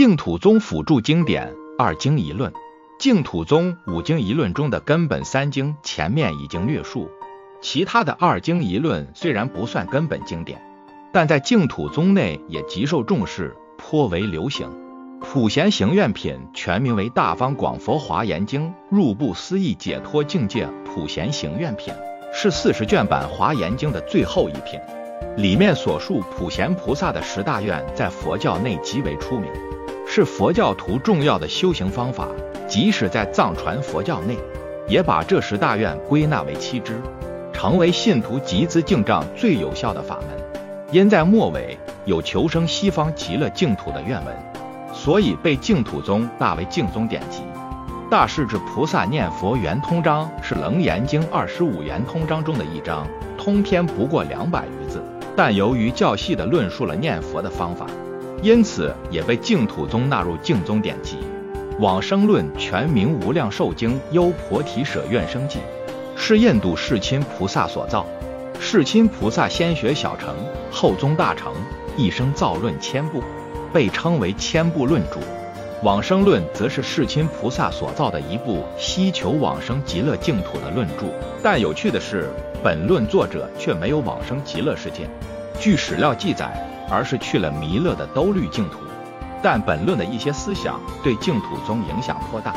净土宗辅助经典二经一论。净土宗五经一论中的根本三经前面已经略述，其他的二经一论虽然不算根本经典，但在净土宗内也极受重视，颇为流行。普贤行愿品全名为《大方广佛华严经入不思议解脱境界普贤行愿品》，是四十卷版华严经的最后一品。里面所述普贤菩萨的十大愿，在佛教内极为出名，是佛教徒重要的修行方法。即使在藏传佛教内，也把这十大愿归纳为七支，成为信徒集资敬障最有效的法门。因在末尾有求生西方极乐净土的愿文，所以被净土宗大为净宗典籍。大势至菩萨念佛圆通章是楞严经二十五圆通章中的一章，通篇不过两百余字，但由于较细的论述了念佛的方法，因此也被净土宗纳入净宗典籍。往生论全名无量寿经优婆提舍愿生记，是印度世亲菩萨所造。世亲菩萨先学小乘，后宗大乘，一生造论千部，被称为千部论主。往生论则是世亲菩萨所造的一部希求往生极乐净土的论著。但有趣的是，本论作者却没有往生极乐世界，据史料记载，而是去了弥勒的兜率净土。但本论的一些思想对净土宗影响颇大。